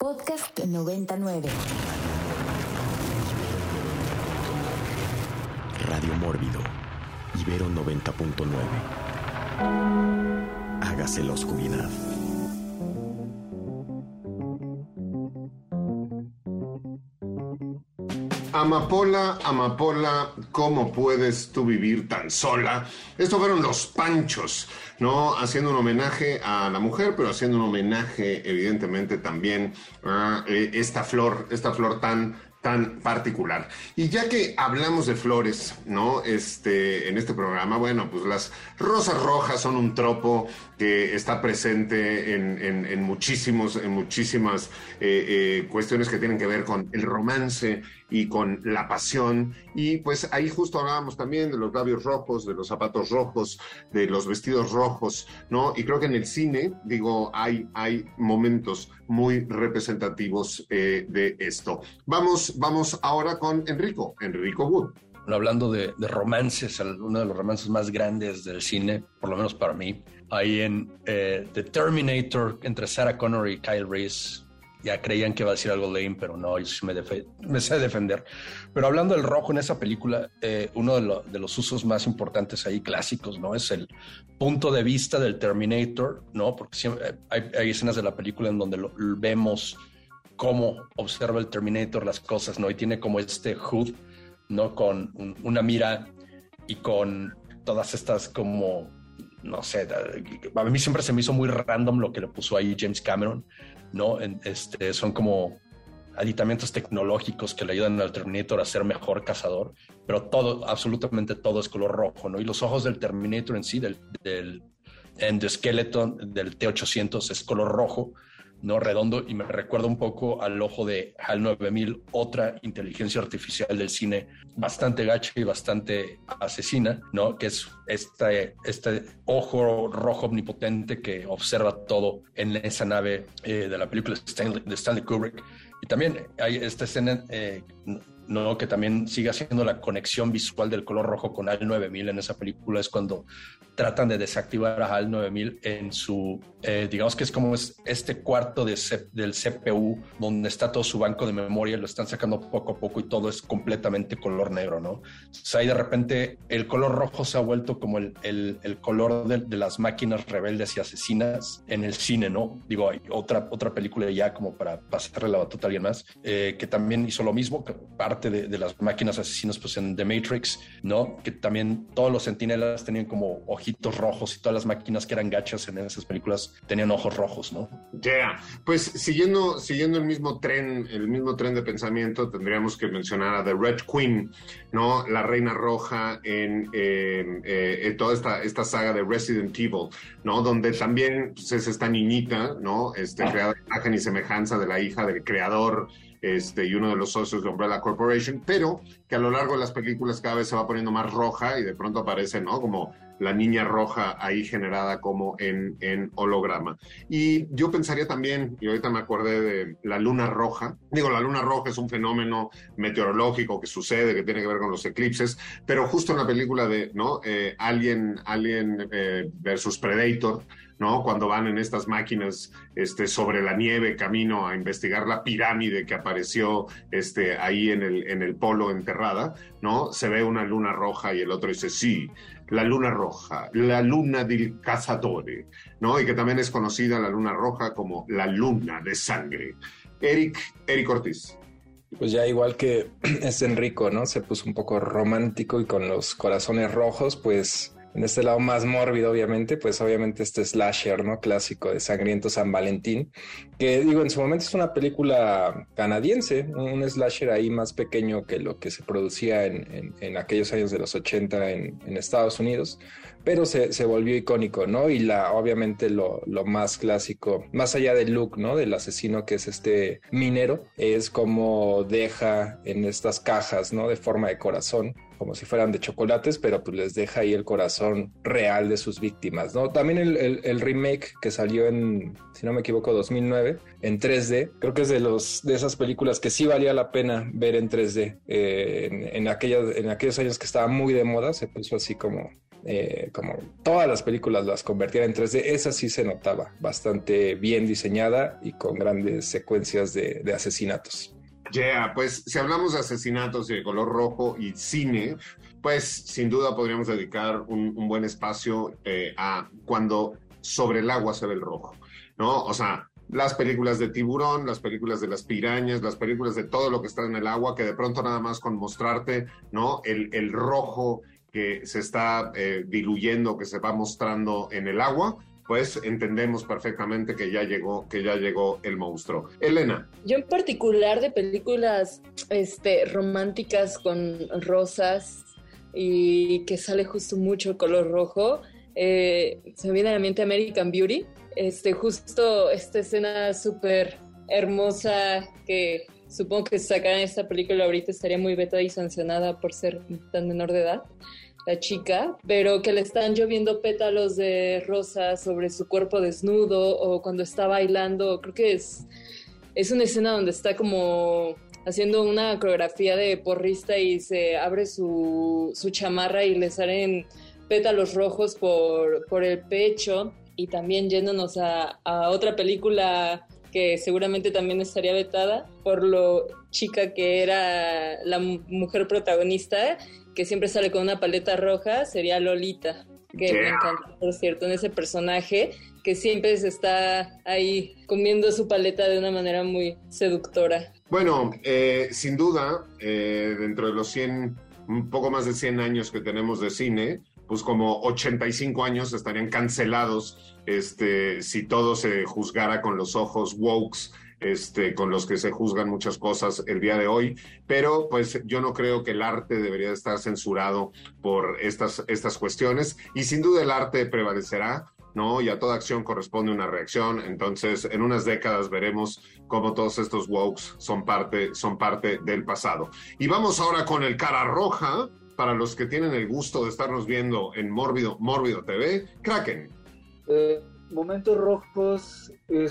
Podcast 99. Radio Mórbido. Ibero 90.9. Hágase la oscuridad. Amapola, Amapola, ¿cómo puedes tú vivir tan sola? Estos fueron los Panchos, ¿no? Haciendo un homenaje a la mujer, pero haciendo un homenaje, evidentemente, también a eh, esta flor, esta flor tan tan particular. Y ya que hablamos de flores, ¿no? Este, en este programa, bueno, pues las rosas rojas son un tropo que está presente en, muchísimos, en muchísimas eh, eh, cuestiones que tienen que ver con el romance y con la pasión. Y pues ahí justo hablábamos también de los labios rojos, de los zapatos rojos, de los vestidos rojos, ¿no? Y creo que en el cine, digo, hay, hay momentos muy representativos eh, de esto. Vamos, vamos ahora con Enrico, Enrico Wood hablando de, romances, uno de los romances más grandes del cine, por lo menos para mí, ahí en eh, The Terminator entre Sarah Connor y Kyle Reese. Ya creían que iba a decir algo lame, pero no, yo me, me sé defender. Pero hablando del rojo en esa película, eh, uno de, los usos más importantes ahí, clásicos, ¿no? Es el punto de vista del Terminator, ¿no? Porque siempre, hay, hay, escenas de la película en donde lo, vemos cómo observa el Terminator las cosas, ¿no? Y tiene como este hood ¿no? Con una mira y con todas estas como, no sé, a mí siempre se me hizo muy random lo que le puso ahí James Cameron, ¿no? Este, son como aditamentos tecnológicos que le ayudan al Terminator a ser mejor cazador, pero todo, absolutamente todo es color rojo, ¿no? Y los ojos del Terminator en sí, del, del endoskeleton del T800 es color rojo, ¿no? Redondo y me recuerda un poco al ojo de HAL 9000, otra inteligencia artificial del cine bastante gacha y bastante asesina, ¿no? Que es este, este ojo rojo omnipotente que observa todo en esa nave eh, de la película de Stanley, Kubrick. Y también hay esta escena eh, ¿no? que también sigue haciendo la conexión visual del color rojo con HAL 9000 en esa película, es cuando tratan de desactivar a HAL 9000 en su, eh, digamos que es como es este cuarto de del CPU donde está todo su banco de memoria, lo están sacando poco a poco y todo es completamente color negro, ¿no? O ahí de repente el color rojo se ha vuelto como el, el, el color de, de, las máquinas rebeldes y asesinas en el cine, ¿no? Digo, hay otra, otra película ya como para pasarle la batuta a alguien más, eh, que también hizo lo mismo, parte de, de, las máquinas asesinas pues en The Matrix, ¿no? Que también todos los sentinelas tenían como ojitos rojos y todas las máquinas que eran gachas en esas películas tenían ojos rojos, ¿no? Ya, pues siguiendo, siguiendo el mismo tren, el mismo tren de pensamiento, tendríamos que mencionar a The Red Queen, ¿no? La Reina Roja en, eh, toda esta, esta saga de Resident Evil, ¿no? Donde también pues, es esta niñita, ¿no? Este, ah. creada imagen y semejanza de la hija del creador este, y uno de los socios de Umbrella Corporation, pero que a lo largo de las películas cada vez se va poniendo más roja y de pronto aparece, ¿no? Como la niña roja ahí generada como en, holograma. Y yo pensaría también, y ahorita me acordé de la luna roja, digo, la luna roja es un fenómeno meteorológico que sucede, que tiene que ver con los eclipses, pero justo en la película de, ¿no? Eh, Alien eh, versus Predator, ¿no? Cuando van en estas máquinas este, sobre la nieve, camino a investigar la pirámide que apareció este, ahí en el, en el polo enterrada, ¿no? Se ve una luna roja y el otro dice, sí, la luna roja, la luna del cazadore, ¿no? Y que también es conocida la luna roja como la luna de sangre. Eric, Eric Ortiz. Pues ya igual que es Enrico, ¿no? Se puso un poco romántico y con los corazones rojos, pues en este lado más mórbido, obviamente, pues obviamente este slasher, ¿no? Clásico de Sangriento San Valentín, que digo, en su momento es una película canadiense, un slasher ahí más pequeño que lo que se producía en, en, aquellos años de los 80 en, en Estados Unidos, pero se, se, volvió icónico, ¿no? Y la, obviamente lo, lo, más clásico, más allá del look, ¿no? Del asesino que es este minero, es como deja en estas cajas, ¿no? De forma de corazón como si fueran de chocolates, pero pues les deja ahí el corazón real de sus víctimas, ¿no? También el, remake que salió en, si no me equivoco, 2009, en 3D, creo que es de, los, de esas películas que sí valía la pena ver en 3D. Eh, en, aquellos, en aquellos años que estaba muy de moda, se puso así como eh, como todas las películas las convertían en 3D, esa sí se notaba bastante bien diseñada y con grandes secuencias de, de asesinatos. Yeah, pues si hablamos de asesinatos y de color rojo y cine, pues sin duda podríamos dedicar un, buen espacio eh, a cuando sobre el agua se ve el rojo, ¿no? O sea, las películas de tiburón, las películas de las pirañas, las películas de todo lo que está en el agua, que de pronto nada más con mostrarte, ¿no? El, el rojo que se está eh, diluyendo, que se va mostrando en el agua, pues entendemos perfectamente que ya llegó, que ya llegó el monstruo. Elena. Yo en particular de películas este, románticas con rosas y que sale justo mucho color rojo, eh, se me viene a la mente American Beauty. Este, justo esta escena súper hermosa que supongo que si sacaran esta película ahorita estaría muy vetada y sancionada por ser tan menor de edad la chica, pero que le están lloviendo pétalos de rosa sobre su cuerpo desnudo o cuando está bailando, creo que es, es una escena donde está como haciendo una coreografía de porrista y se abre su, su chamarra y le salen pétalos rojos por, por el pecho. Y también yéndonos a, a otra película que seguramente también estaría vetada por lo chica que era la mujer protagonista que siempre sale con una paleta roja, sería Lolita, que me encanta, por cierto, en ese personaje que siempre se está ahí comiendo su paleta de una manera muy seductora. Bueno, eh, sin duda, eh, dentro de los 100, un poco más de 100 años que tenemos de cine, pues como 85 años estarían cancelados este, si todo se juzgara con los ojos wokes este, con los que se juzgan muchas cosas el día de hoy, pero pues yo no creo que el arte debería estar censurado por estas, estas cuestiones y sin duda el arte prevalecerá. ¿no? Y a toda acción corresponde una reacción. Entonces, en unas décadas veremos cómo todos estos wokes son parte, son parte del pasado. Y vamos ahora con el cara roja, para los que tienen el gusto de estarnos viendo en Mórbido, Mórbido TV, Kraken. Eh, momentos rojos, eh,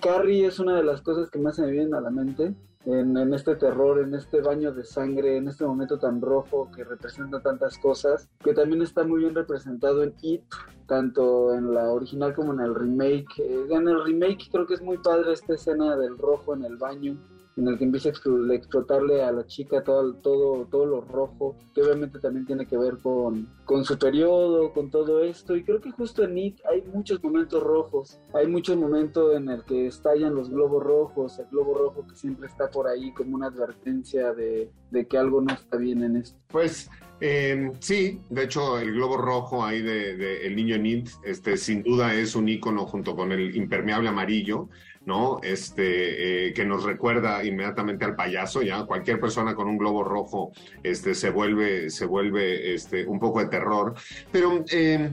Carrie es una de las cosas que más se me vienen a la mente. En, en, este terror, en este baño de sangre, en este momento tan rojo que representa tantas cosas, que también está muy bien representado en It, tanto en la original como en el remake. Eh, en el remake creo que es muy padre esta escena del rojo en el baño, en el que empieza a explotarle a la chica todo, todo, todo lo rojo, que obviamente también tiene que ver con, con su periodo, con todo esto, y creo que justo en It hay muchos momentos rojos, hay muchos momentos en el que estallan los globos rojos, el globo rojo que siempre está por ahí como una advertencia de, de que algo no está bien en esto. Pues eh, sí, de hecho el globo rojo ahí de, de el niño Nid, este, sin duda es un icono junto con el impermeable amarillo, ¿no? Este, eh, que nos recuerda inmediatamente al payaso, ya cualquier persona con un globo rojo, este, se vuelve, se vuelve, este, un poco de terror. Pero eh,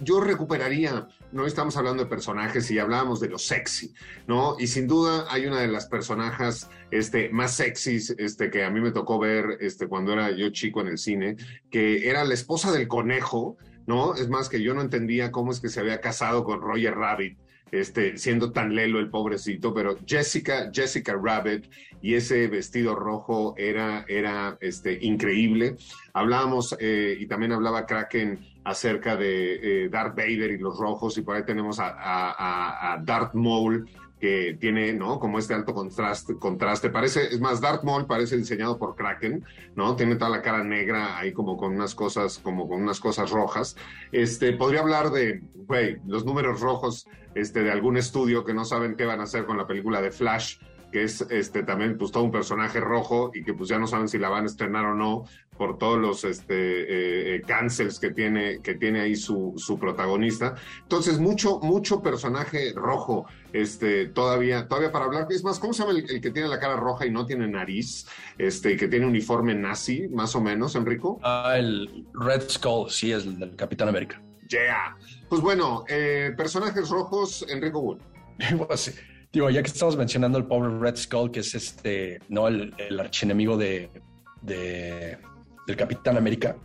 yo recuperaría, no estamos hablando de personajes y hablábamos de lo sexy, ¿no? Y sin duda hay una de las personajes este, más sexys este, que a mí me tocó ver este, cuando era yo chico en el cine, que era la esposa del conejo, ¿no? Es más que yo no entendía cómo es que se había casado con Roger Rabbit este, siendo tan lelo el pobrecito, pero Jessica, Jessica Rabbit y ese vestido rojo era, era este, increíble. Hablábamos, eh, y también hablaba Kraken acerca de eh, Darth Vader y los rojos, y por ahí tenemos a, a, a Darth Maul, que tiene, ¿no? Como este alto contraste, contraste. Parece, es más, Darth Maul parece diseñado por Kraken, ¿no? Tiene toda la cara negra ahí como con unas cosas, como con unas cosas rojas. Este, podría hablar de, güey, los números rojos, este, de algún estudio que no saben qué van a hacer con la película de Flash, que es este también pues todo un personaje rojo y que pues ya no saben si la van a estrenar o no por todos los este eh, eh, cancels que tiene que tiene ahí su, su protagonista. Entonces mucho mucho personaje rojo este todavía todavía para hablar. Es más cómo se llama el, el que tiene la cara roja y no tiene nariz este que tiene uniforme nazi más o menos Enrico. Ah el Red Skull sí es el del Capitán América. Yeah. Pues bueno eh, personajes rojos Enrico Wood. Pues Digo, ya que estamos mencionando el pobre Red Skull, que es este, ¿no? El, el archienemigo de, de, del Capitán América,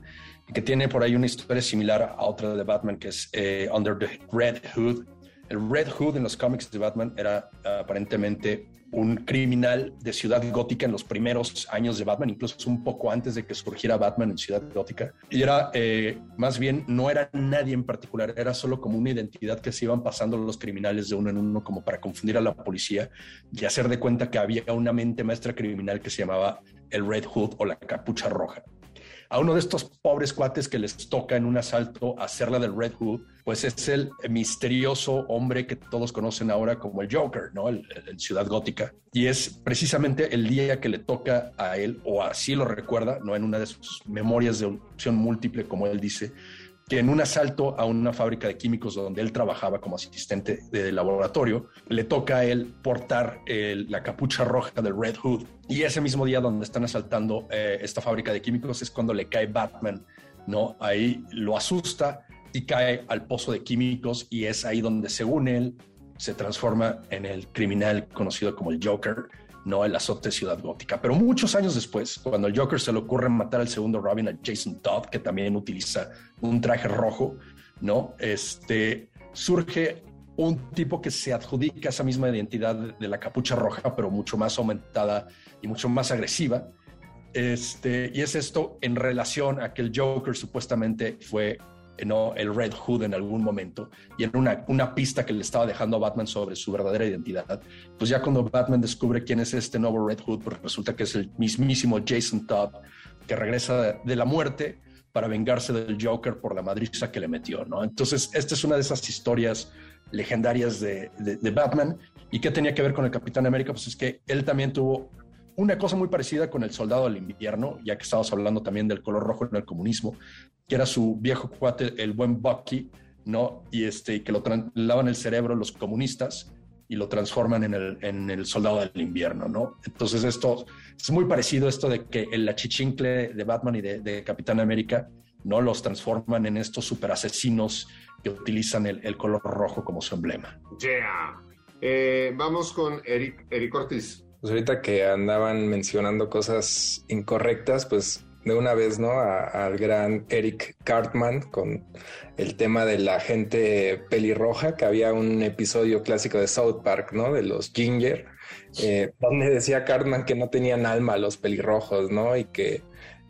que tiene por ahí una historia similar a otra de Batman, que es eh, Under the Red Hood. El Red Hood en los cómics de Batman era aparentemente un criminal de Ciudad Gótica en los primeros años de Batman, incluso un poco antes de que surgiera Batman en Ciudad Gótica. Y era, eh, más bien, no era nadie en particular, era solo como una identidad que se iban pasando los criminales de uno en uno como para confundir a la policía y hacer de cuenta que había una mente maestra criminal que se llamaba el Red Hood o la capucha roja a uno de estos pobres cuates que les toca en un asalto hacerla del Red Hood, pues es el misterioso hombre que todos conocen ahora como el Joker, ¿no? El, Ciudad Gótica. Y es precisamente el día que le toca a él, o así lo recuerda, no en una de sus memorias de opción múltiple, como él dice, que en un asalto a una fábrica de químicos donde él trabajaba como asistente de laboratorio, le toca a él portar la capucha roja del Red Hood. Y ese mismo día donde están asaltando eh, esta fábrica de químicos es cuando le cae Batman, ¿no? Ahí lo asusta y cae al pozo de químicos y es ahí donde, según él, se transforma en el criminal conocido como el Joker no el azote Ciudad Gótica. Pero muchos años después, cuando el Joker se le ocurre matar al segundo Robin, a Jason Todd, que también utiliza un traje rojo, ¿no? Este, surge un tipo que se adjudica esa misma identidad de la capucha roja, pero mucho más aumentada y mucho más agresiva. Este, y es esto en relación a que el Joker supuestamente fue el Red Hood en algún momento y una, una pista que le estaba dejando a Batman sobre su verdadera identidad. Pues ya cuando Batman descubre quién es este nuevo Red Hood, pues resulta que es el mismísimo Jason Todd que regresa de la muerte para vengarse del Joker por la madriza que le metió, ¿no? Entonces, esta es una de esas historias legendarias de, de, Batman. ¿Y qué tenía que ver con el Capitán América? Pues es que él también tuvo una cosa muy parecida con el Soldado del Invierno, ya que estábamos hablando también del color rojo en el comunismo, que era su viejo cuate, el buen Bucky, ¿no? Y este, que lo lavan el cerebro los comunistas y lo transforman en el, en el soldado del invierno, ¿no? Entonces esto es muy parecido esto de que el achichincle de Batman y de, Capitán América, ¿no? Los transforman en estos super asesinos que utilizan el, color rojo como su emblema. Yeah. Eh, vamos con Eric, Eric Ortiz. Pues ahorita que andaban mencionando cosas incorrectas, pues de una vez, ¿no? al gran Eric Cartman con el tema de la gente pelirroja, que había un episodio clásico de South Park, ¿no? De los Ginger, eh, donde decía Cartman que no tenían alma los pelirrojos, ¿no? Y que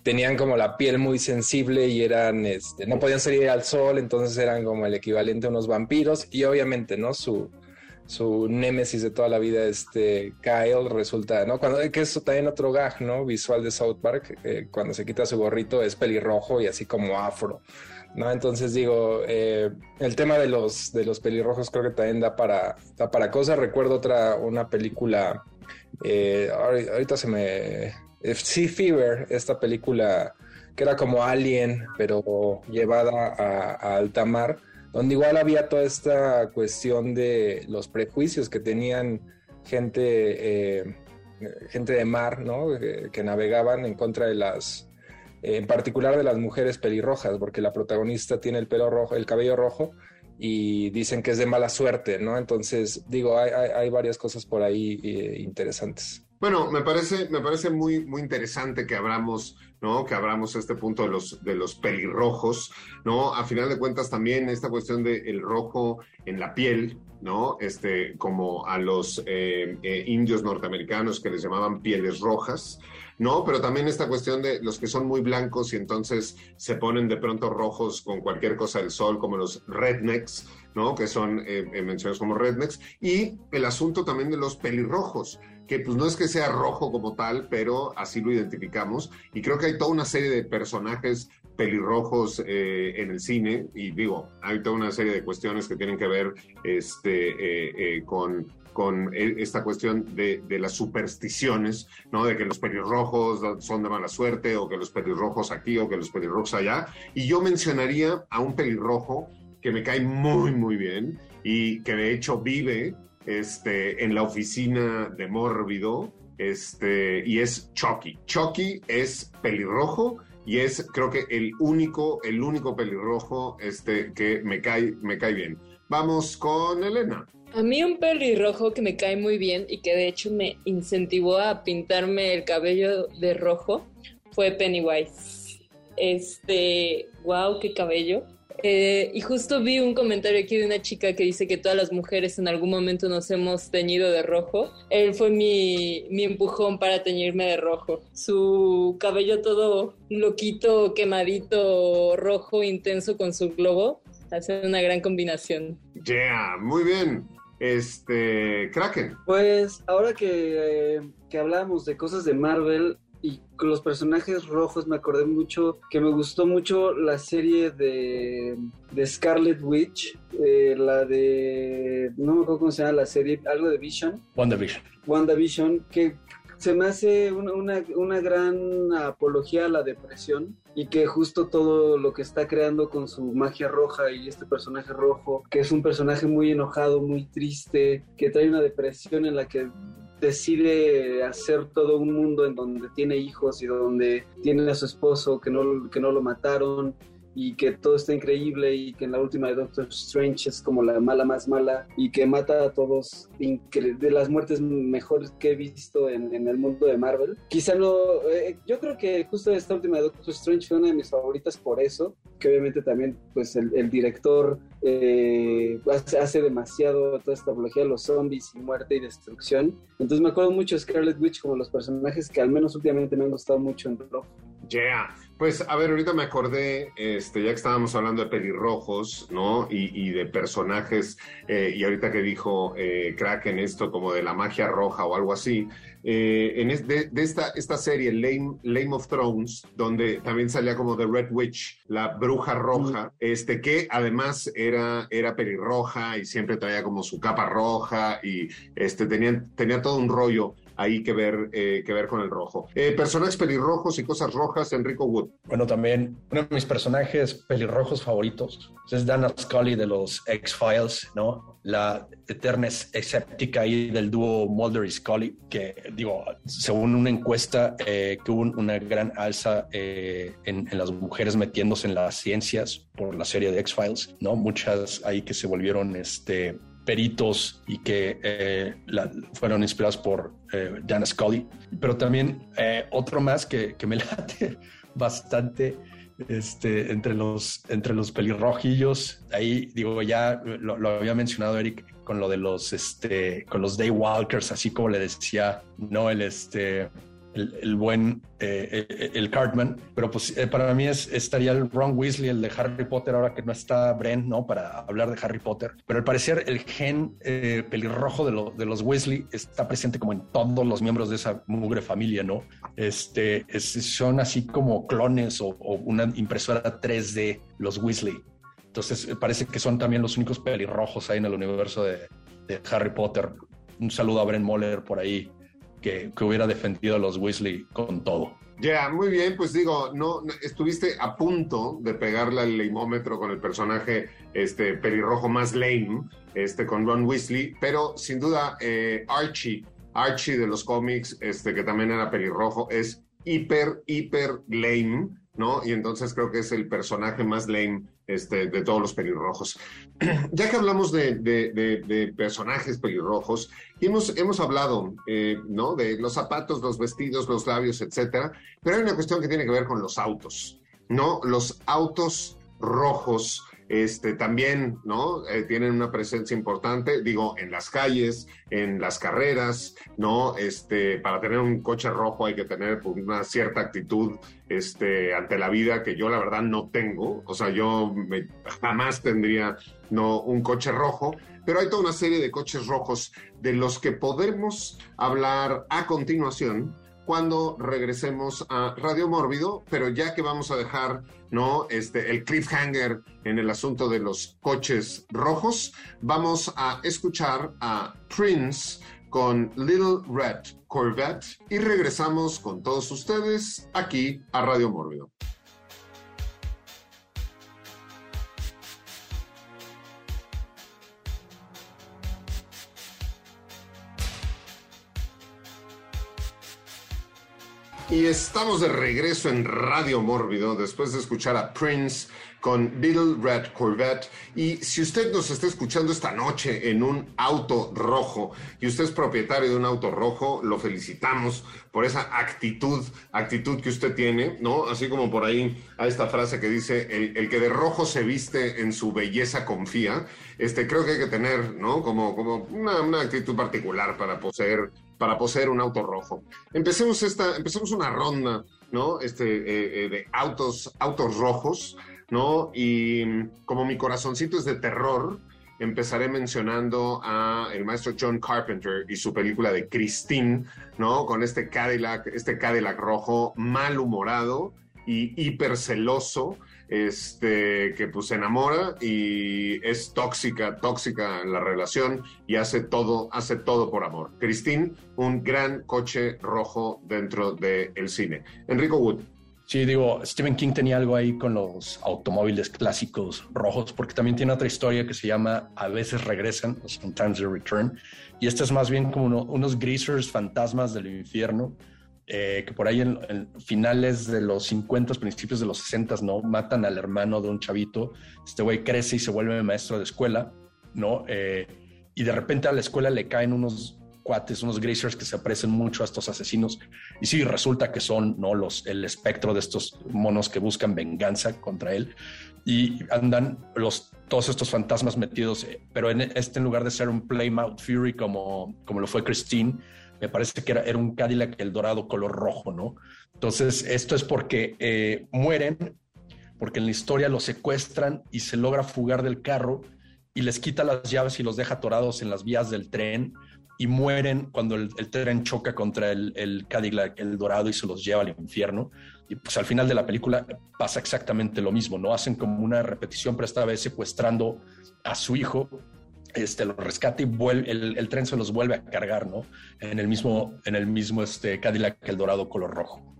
tenían como la piel muy sensible y eran, este, no podían salir al sol, entonces eran como el equivalente a unos vampiros y obviamente, ¿no? Su, su némesis de toda la vida, este Kyle, resulta, ¿no? Cuando que eso también otro gag, ¿no? Visual de South Park, eh, cuando se quita su gorrito es pelirrojo y así como afro, ¿no? Entonces digo, eh, el tema de los, de los pelirrojos creo que también da para, da para cosas. Recuerdo otra, una película, eh, ahorita se me... Sea Fever, esta película que era como Alien, pero llevada a, a alta mar donde igual había toda esta cuestión de los prejuicios que tenían gente, eh, gente de mar, ¿no? Que, navegaban en contra de las, en particular de las mujeres pelirrojas, porque la protagonista tiene el pelo rojo, el cabello rojo, y dicen que es de mala suerte, ¿no? Entonces, digo, hay, varias cosas por ahí eh, interesantes. Bueno, me parece, me parece muy, muy interesante que abramos, ¿no? Que abramos este punto de los, de los pelirrojos, ¿no? A final de cuentas también esta cuestión del rojo en la piel, ¿no? Este, como a los eh, eh, indios norteamericanos que les llamaban pieles rojas, ¿no? Pero también esta cuestión de los que son muy blancos y entonces se ponen de pronto rojos con cualquier cosa del sol, como los rednecks, ¿no? Que son eh, mencionados como rednecks, y el asunto también de los pelirrojos que pues no es que sea rojo como tal, pero así lo identificamos. Y creo que hay toda una serie de personajes pelirrojos eh, en el cine, y digo, hay toda una serie de cuestiones que tienen que ver este, eh, eh, con, con esta cuestión de, de, las supersticiones, ¿no? De que los pelirrojos son de mala suerte, o que los pelirrojos aquí, o que los pelirrojos allá. Y yo mencionaría a un pelirrojo que me cae muy, muy bien, y que de hecho vive este, en la oficina de Mórbido, este, y es Chucky. Chucky es pelirrojo y es, creo que, el único, el único pelirrojo este, que me cae, me cae bien. Vamos con Elena. A mí un pelirrojo que me cae muy bien y que de hecho me incentivó a pintarme el cabello de rojo fue Pennywise. Este, wow, qué cabello. Eh, y justo vi un comentario aquí de una chica que dice que todas las mujeres en algún momento nos hemos teñido de rojo. Él fue mi, mi empujón para teñirme de rojo. Su cabello todo loquito, quemadito, rojo, intenso con su globo. Hace una gran combinación. Yeah, muy bien. Este, Kraken. Pues ahora que, eh, que hablamos de cosas de Marvel, y con los personajes rojos me acordé mucho que me gustó mucho la serie de, de Scarlet Witch, eh, la de, no me acuerdo cómo se llama la serie, algo de Vision. WandaVision. WandaVision, que se me hace una, una, una gran apología a la depresión y que justo todo lo que está creando con su magia roja y este personaje rojo, que es un personaje muy enojado, muy triste, que trae una depresión en la que decide hacer todo un mundo en donde tiene hijos y donde tiene a su esposo que no, que no lo mataron y que todo está increíble y que en la última de Doctor Strange es como la mala más mala y que mata a todos de las muertes mejores que he visto en, en el mundo de Marvel. Quizá no, eh, yo creo que justo esta última de Doctor Strange fue una de mis favoritas por eso, que obviamente también pues el, director eh, hace, demasiado toda esta apología de los zombies y muerte y destrucción. Entonces me acuerdo mucho de Scarlet Witch como los personajes que al menos últimamente me han gustado mucho en rojo. Yeah. Pues a ver, ahorita me acordé, este, ya que estábamos hablando de pelirrojos, ¿no? Y, y de personajes, eh, y ahorita que dijo eh, Kraken esto como de la magia roja o algo así, eh, en es, de, de, esta, esta serie, Lame, Lame of Thrones, donde también salía como The Red Witch, la bruja roja, este, que además era, era pelirroja y siempre traía como su capa roja y este, tenía, tenía todo un rollo ahí que ver, eh, que ver con el rojo. Eh, personajes pelirrojos y cosas rojas, Enrico Wood. Bueno, también uno de mis personajes pelirrojos favoritos es Dana Scully de los X-Files, ¿no? La eterna escéptica ahí del dúo Mulder y Scully, que digo, según una encuesta, eh, que hubo una gran alza eh, en, en, las mujeres metiéndose en las ciencias por la serie de X-Files, ¿no? Muchas ahí que se volvieron este peritos y que eh, fueron inspirados por eh, Dana Scully, pero también eh, otro más que, que, me late bastante este, entre, los, entre los pelirrojillos. Ahí digo, ya lo, había mencionado Eric con lo de los, este, con los Daywalkers, así como le decía, no el, este, el, el buen eh, el Cartman, pero pues eh, para mí es, estaría el Ron Weasley, el de Harry Potter, ahora que no está Brent, ¿no? Para hablar de Harry Potter. Pero al parecer el gen eh, pelirrojo de, lo, de, los Weasley está presente como en todos los miembros de esa mugre familia, ¿no? Este, es, son así como clones o, o una impresora 3D, los Weasley. Entonces parece que son también los únicos pelirrojos ahí en el universo de, de Harry Potter. Un saludo a Brent Moller por ahí que, hubiera defendido a los Weasley con todo. Ya, yeah, muy bien, pues digo, no, estuviste a punto de pegarle al leimómetro con el personaje este pelirrojo más lame, este con Ron Weasley, pero sin duda eh, Archie, Archie de los cómics, este que también era pelirrojo, es hiper, hiper lame, ¿no? Y entonces creo que es el personaje más lame este, de todos los pelirrojos. ya que hablamos de, de, de, de, personajes pelirrojos, hemos, hemos hablado eh, ¿no? de los zapatos, los vestidos, los labios, etcétera, pero hay una cuestión que tiene que ver con los autos, ¿no? Los autos rojos este, también, ¿no? Eh, tienen una presencia importante, digo, en las calles, en las carreras, ¿no? Este, para tener un coche rojo hay que tener pues, una cierta actitud, este, ante la vida que yo la verdad no tengo, o sea, yo jamás tendría, no, un coche rojo, pero hay toda una serie de coches rojos de los que podemos hablar a continuación cuando regresemos a Radio Mórbido, pero ya que vamos a dejar ¿no? este, el cliffhanger en el asunto de los coches rojos, vamos a escuchar a Prince con Little Red Corvette y regresamos con todos ustedes aquí a Radio Mórbido. Y estamos de regreso en Radio Mórbido después de escuchar a Prince con Little Red Corvette. Y si usted nos está escuchando esta noche en un auto rojo y usted es propietario de un auto rojo, lo felicitamos por esa actitud, actitud que usted tiene, ¿no? Así como por ahí a esta frase que dice, el, que de rojo se viste en su belleza confía. Este, creo que hay que tener, ¿no? Como, como una actitud particular para poseer para poseer un auto rojo. Empecemos esta, empecemos una ronda, ¿no? Este, eh, eh, de autos, autos rojos, ¿no? Y como mi corazoncito es de terror, empezaré mencionando a el maestro John Carpenter y su película de Christine, ¿no? Con este Cadillac, este Cadillac rojo malhumorado y hiperceloso, este, que pues se enamora y es tóxica, tóxica en la relación y hace todo, hace todo por amor. Christine, un gran coche rojo dentro del cine. Enrico Wood. Sí, digo, Stephen King tenía algo ahí con los automóviles clásicos rojos, porque también tiene otra historia que se llama A veces regresan, Sometimes They Return, y esta es más bien como unos greasers fantasmas del infierno, eh, que por ahí en, finales de los 50, principios de los 60, ¿no? Matan al hermano de un chavito, este güey crece y se vuelve maestro de escuela, ¿no? Eh, y de repente a la escuela le caen unos cuates, unos greasers que se aparecen mucho a estos asesinos. Y sí, resulta que son ¿no? los, el espectro de estos monos que buscan venganza contra él. Y andan los, todos estos fantasmas metidos, pero en este, en lugar de ser un Playmouth Fury como, como lo fue Christine, me parece que era, era un Cadillac el dorado color rojo, ¿no? Entonces, esto es porque eh, mueren, porque en la historia los secuestran y se logra fugar del carro y les quita las llaves y los deja atorados en las vías del tren y mueren cuando el, tren choca contra el, el, Cadillac, el dorado, y se los lleva al infierno. Y pues al final de la película pasa exactamente lo mismo, ¿no? Hacen como una repetición, pero esta vez secuestrando a su hijo, este, lo rescata y vuelve, el, el, tren se los vuelve a cargar, ¿no? En el mismo, en el mismo este, Cadillac, el dorado color rojo.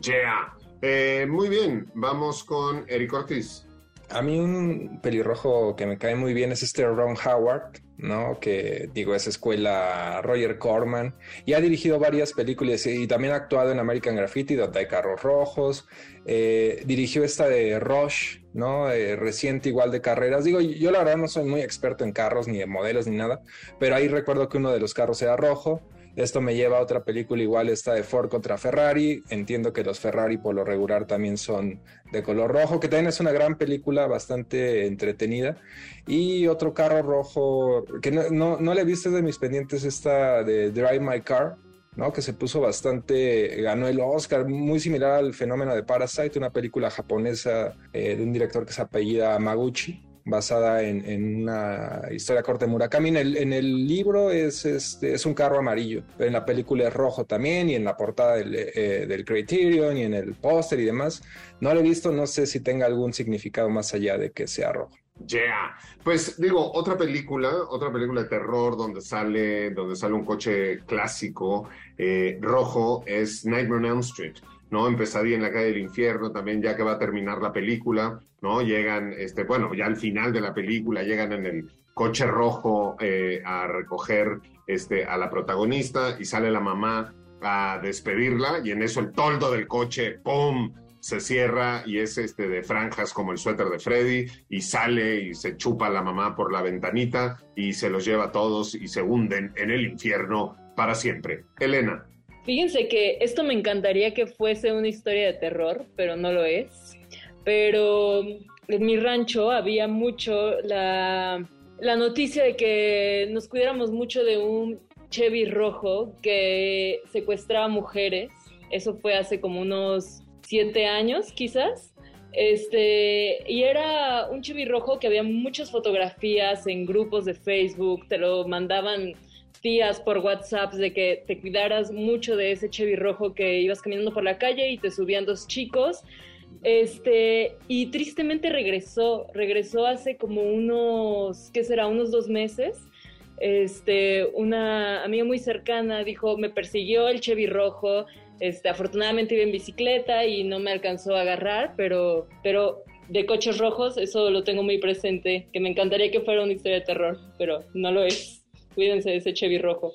Yeah. Eh, muy bien, vamos con Eric Ortiz. A mí un pelirrojo que me cae muy bien es este Ron Howard, ¿no? Que digo, es escuela Roger Corman y ha dirigido varias películas y también ha actuado en American Graffiti, donde hay carros rojos. Eh, dirigió esta de Rush, ¿no? Eh, reciente igual de carreras. Digo, yo la verdad no soy muy experto en carros, ni de modelos, ni nada, pero ahí recuerdo que uno de los carros era rojo. Esto me lleva a otra película igual, esta de Ford contra Ferrari. Entiendo que los Ferrari por lo regular también son de color rojo, que también es una gran película bastante entretenida. Y otro carro rojo, que no, no, no le he visto de mis pendientes, esta de Drive My Car, ¿no? que se puso bastante, ganó el Oscar, muy similar al fenómeno de Parasite, una película japonesa eh, de un director que se apellida Maguchi basada en, en, una historia corta de Murakami. En el, en el libro es, este, es un carro amarillo, pero en la película es rojo también, y en la portada del, eh, del Criterion, y en el póster y demás. No lo he visto, no sé si tenga algún significado más allá de que sea rojo. Yeah. Pues digo, otra película, otra película de terror donde sale, donde sale un coche clásico eh, rojo es Nightmare on Elm Street. ¿no? Empezadilla en la calle del infierno, también ya que va a terminar la película, ¿no? Llegan, este, bueno, ya al final de la película llegan en el coche rojo eh, a recoger este, a la protagonista y sale la mamá a despedirla y en eso el toldo del coche, ¡pum! Se cierra y es este de franjas como el suéter de Freddy y sale y se chupa a la mamá por la ventanita y se los lleva a todos y se hunden en el infierno para siempre. Elena. Fíjense que esto me encantaría que fuese una historia de terror, pero no lo es. Pero en mi rancho había mucho la, la noticia de que nos cuidáramos mucho de un Chevy rojo que secuestraba mujeres. Eso fue hace como unos siete años, quizás. Este, y era un Chevy rojo que había muchas fotografías en grupos de Facebook, te lo mandaban tías por WhatsApp de que te cuidaras mucho de ese Chevy rojo que ibas caminando por la calle y te subían dos chicos. Este, y tristemente regresó, regresó hace como unos, ¿qué será? Unos dos meses. Este, una amiga muy cercana dijo, me persiguió el Chevy rojo, este, afortunadamente iba en bicicleta y no me alcanzó a agarrar, pero, pero de coches rojos, eso lo tengo muy presente, que me encantaría que fuera una historia de terror, pero no lo es. Cuídense de ese Chevy rojo.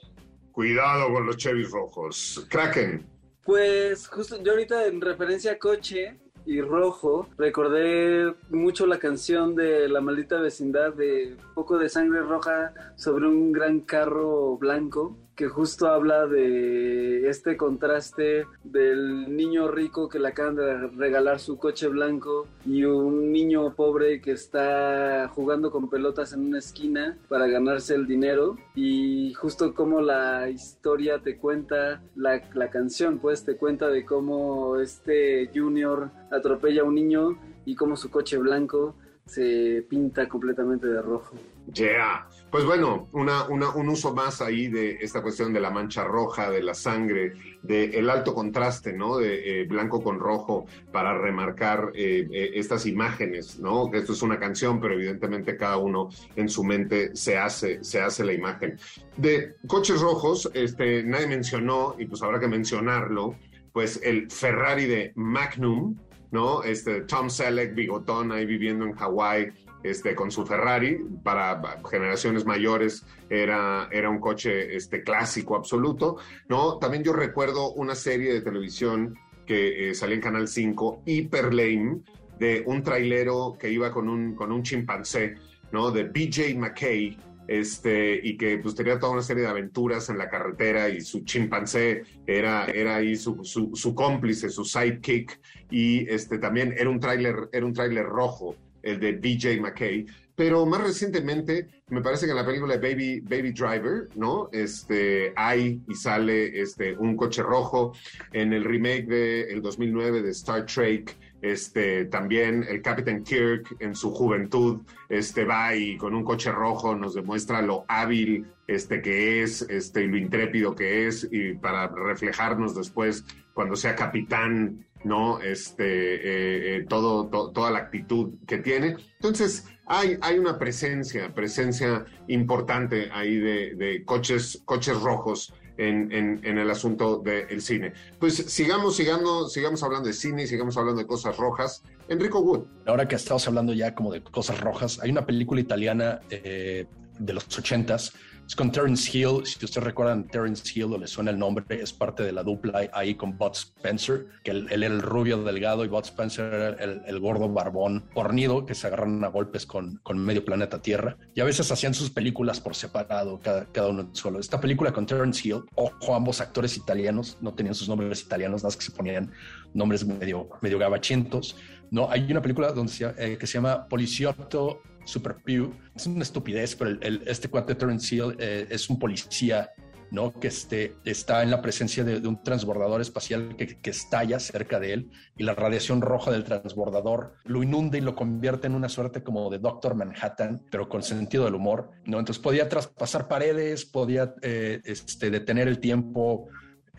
Cuidado con los Chevy rojos. Kraken. Pues justo yo ahorita en referencia a coche y rojo, recordé mucho la canción de La maldita vecindad de Poco de sangre roja sobre un gran carro blanco que justo habla de este contraste del niño rico que le acaban de regalar su coche blanco y un niño pobre que está jugando con pelotas en una esquina para ganarse el dinero y justo como la historia te cuenta, la, la canción pues te cuenta de cómo este junior atropella a un niño y cómo su coche blanco se pinta completamente de rojo. Yeah. Pues bueno, una, una, un uso más ahí de esta cuestión de la mancha roja, de la sangre, del el alto contraste, ¿no? De eh, blanco con rojo para remarcar eh, eh, estas imágenes, ¿no? Que esto es una canción, pero evidentemente cada uno en su mente se hace, se hace la imagen. De coches rojos, este, nadie mencionó, y pues habrá que mencionarlo, pues el Ferrari de Magnum, ¿no? Este Tom Selleck, bigotón ahí viviendo en Hawái, este, con su Ferrari, para generaciones mayores era, era un coche este, clásico absoluto, ¿no? También yo recuerdo una serie de televisión que eh, salía en Canal 5, Hyper Lame, de un trailero que iba con un, con un chimpancé, ¿no? De BJ McKay, este, y que pues tenía toda una serie de aventuras en la carretera y su chimpancé era, era ahí su, su, su cómplice, su sidekick, y este, también era un tráiler, era un tráiler rojo, el de BJ McKay, pero más recientemente me parece que en la película de Baby, Baby Driver, ¿no? Este, hay y sale este, un coche rojo, en el remake del el 2009 de Star Trek, este, también el Captain Kirk en su juventud este, va y con un coche rojo nos demuestra lo hábil este, que es este, y lo intrépido que es y para reflejarnos después cuando sea capitán, ¿no? Este, eh, eh, todo, to- toda la actitud que tiene. Entonces, hay, hay una presencia, presencia importante ahí de, coches, coches rojos en, en, el asunto del cine. Pues sigamos, sigamos, sigamos hablando de cine, sigamos hablando de cosas rojas. Enrico Wood. Ahora que estamos hablando ya como de cosas rojas, hay una película italiana eh, de los ochentas, es con Terence Hill. Si ustedes recuerdan Terence Hill o le suena el nombre, es parte de la dupla ahí con Bud Spencer, que él, era el rubio delgado y Bud Spencer era el, el gordo barbón fornido que se agarran a golpes con, con medio planeta Tierra. Y a veces hacían sus películas por separado, cada, cada uno solo. Esta película con Terence Hill, ojo, ambos actores italianos, no tenían sus nombres italianos, nada más que se ponían nombres medio, medio gabachentos. No, hay una película donde se, eh, que se llama Poliziotto Super Pew. Es una estupidez, pero el, el, este cuate Terence Hill eh, es un policía, ¿no? Que este, está en la presencia de, un transbordador espacial que, que, estalla cerca de él y la radiación roja del transbordador lo inunda y lo convierte en una suerte como de Doctor Manhattan, pero con sentido del humor, ¿no? Entonces podía traspasar paredes, podía eh, este, detener el tiempo,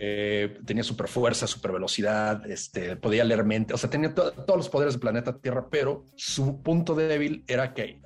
eh, tenía super fuerza, super velocidad, este, podía leer mente, o sea, tenía to todos los poderes del planeta Tierra, pero su punto débil era que,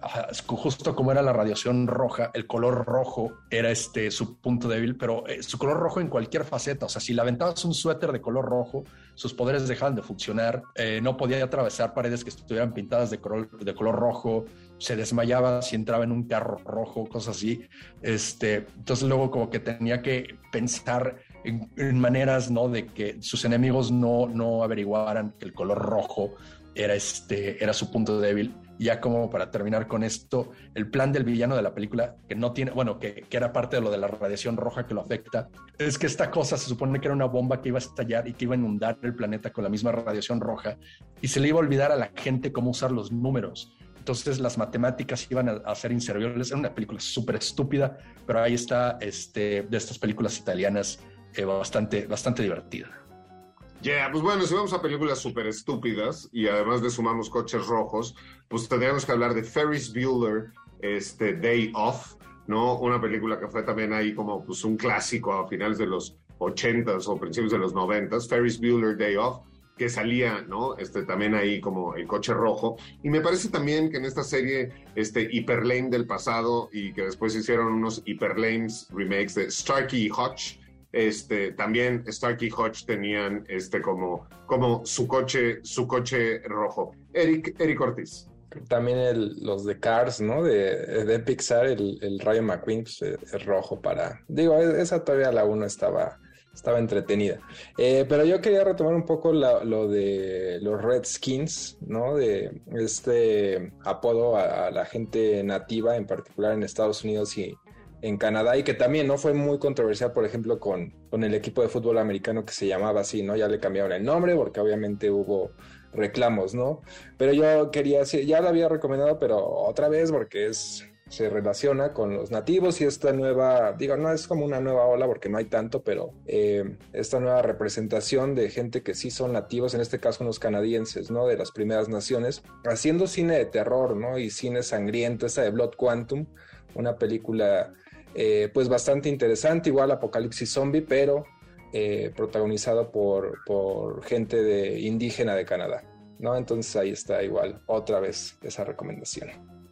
justo como era la radiación roja, el color rojo era este, su punto débil, pero eh, su color rojo en cualquier faceta, o sea, si le aventabas un suéter de color rojo, sus poderes dejaban de funcionar, eh, no podía atravesar paredes que estuvieran pintadas de color, de color rojo, se desmayaba si entraba en un carro rojo, cosas así. Este, entonces luego como que tenía que pensar en, en, maneras, ¿no? De que sus enemigos no, no averiguaran que el color rojo era, este, era su punto débil. Ya como para terminar con esto, el plan del villano de la película, que no tiene, bueno, que, que, era parte de lo de la radiación roja que lo afecta, es que esta cosa se supone que era una bomba que iba a estallar y que iba a inundar el planeta con la misma radiación roja y se le iba a olvidar a la gente cómo usar los números. Entonces las matemáticas iban a, a ser inservibles. Era una película súper estúpida, pero ahí está este, de estas películas italianas eh, bastante, bastante divertida. Yeah, pues bueno, si vamos a películas súper estúpidas y además le sumamos coches rojos, pues tendríamos que hablar de Ferris Bueller, este, Day Off, ¿no? Una película que fue también ahí como pues un clásico a finales de los 80s o principios de los 90s, Ferris Bueller, Day Off, que salía, ¿no? Este, también ahí como el coche rojo. Y me parece también que en esta serie, este, Hyperlane del pasado y que después hicieron unos Hyperlanes remakes de Starkey y Hutch, este, también Stark y Hodge tenían este, como, como su, coche, su coche rojo. Eric, Eric Ortiz. También el, los de Cars, ¿no? De, de Pixar, el, el Rayo McQueen pues, es rojo para... Digo, esa todavía la 1 estaba, estaba entretenida. Eh, pero yo quería retomar un poco lo de los Redskins, ¿no? De este apodo a, la gente nativa, en particular en Estados Unidos y en Canadá, y que también no fue muy controversial, por ejemplo, con, con el equipo de fútbol americano que se llamaba así, ¿no? Ya le cambiaron el nombre porque obviamente hubo reclamos, ¿no? Pero yo quería, ya lo había recomendado, pero otra vez porque es se relaciona con los nativos y esta nueva, digo, no es como una nueva ola porque no hay tanto, pero eh, esta nueva representación de gente que sí son nativos, en este caso los canadienses, ¿no? De las primeras naciones, haciendo cine de terror, ¿no? Y cine sangriento, esa de Blood Quantum, una película eh, pues bastante interesante, igual Apocalipsis Zombie, pero eh, protagonizado por, por gente de, indígena de Canadá, ¿no? Entonces ahí está igual otra vez esa recomendación.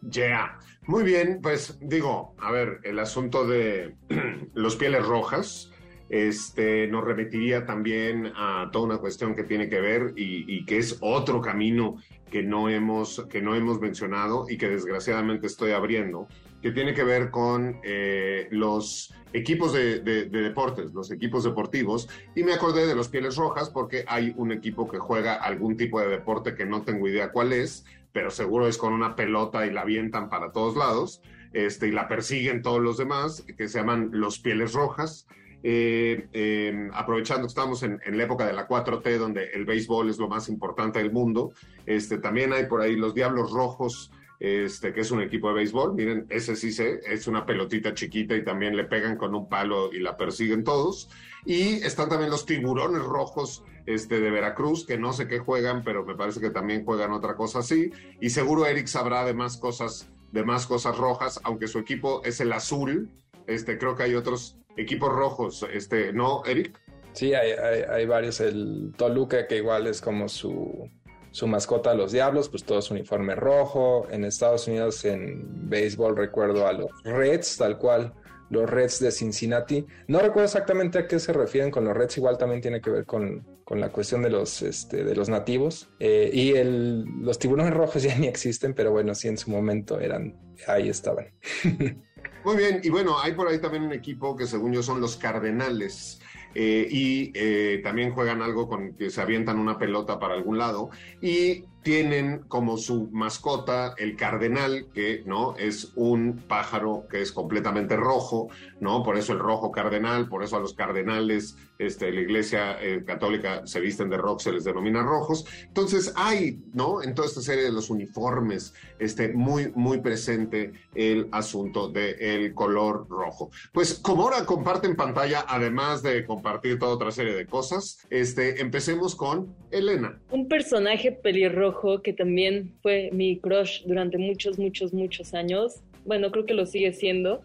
Yeah. Muy bien, pues digo, a ver, el asunto de los pieles rojas este, nos remitiría también a toda una cuestión que tiene que ver y, que es otro camino que no, hemos, que no hemos mencionado y que desgraciadamente estoy abriendo, que tiene que ver con eh, los equipos de, de, deportes, los equipos deportivos, y me acordé de los Pieles Rojas porque hay un equipo que juega algún tipo de deporte que no tengo idea cuál es, pero seguro es con una pelota y la avientan para todos lados, este, y la persiguen todos los demás, que se llaman los Pieles Rojas. Eh, em, aprovechando que estamos en, la época de la 4T, donde el béisbol es lo más importante del mundo, este, también hay por ahí los Diablos Rojos, este, que es un equipo de béisbol. Miren, ese sí sé, es una pelotita chiquita y también le pegan con un palo y la persiguen todos. Y están también los tiburones rojos este, de Veracruz, que no sé qué juegan, pero me parece que también juegan otra cosa así. Y seguro Eric sabrá de más cosas, de más cosas rojas, aunque su equipo es el azul. Este, creo que hay otros equipos rojos, este, ¿no, Eric? Sí, hay, hay, varios. El Toluca, que igual es como su, su mascota, los Diablos, pues todo es uniforme rojo. En Estados Unidos, en béisbol, recuerdo a los Reds, tal cual los Reds de Cincinnati. No recuerdo exactamente a qué se refieren con los Reds, igual también tiene que ver con, la cuestión de los, este, de los nativos. Eh, y el, los tiburones rojos ya ni existen, pero bueno, sí en su momento eran, ahí estaban. Muy bien, y bueno, hay por ahí también un equipo que según yo son los Cardenales. Eh, y eh, también juegan algo con que se avientan una pelota para algún lado. Y tienen como su mascota el cardenal, que no es un pájaro que es completamente rojo, ¿no? Por eso el rojo cardenal, por eso a los cardenales, este, la iglesia eh, católica se visten de rojo, se les denomina rojos. Entonces hay, ¿no? En toda esta serie de los uniformes, este, muy, muy presente el asunto del color rojo. Pues como ahora comparten pantalla, además de compartir toda otra serie de cosas, este, empecemos con Elena. Un personaje pelirrojo que también fue mi crush durante muchos, muchos, muchos años. Bueno, creo que lo sigue siendo.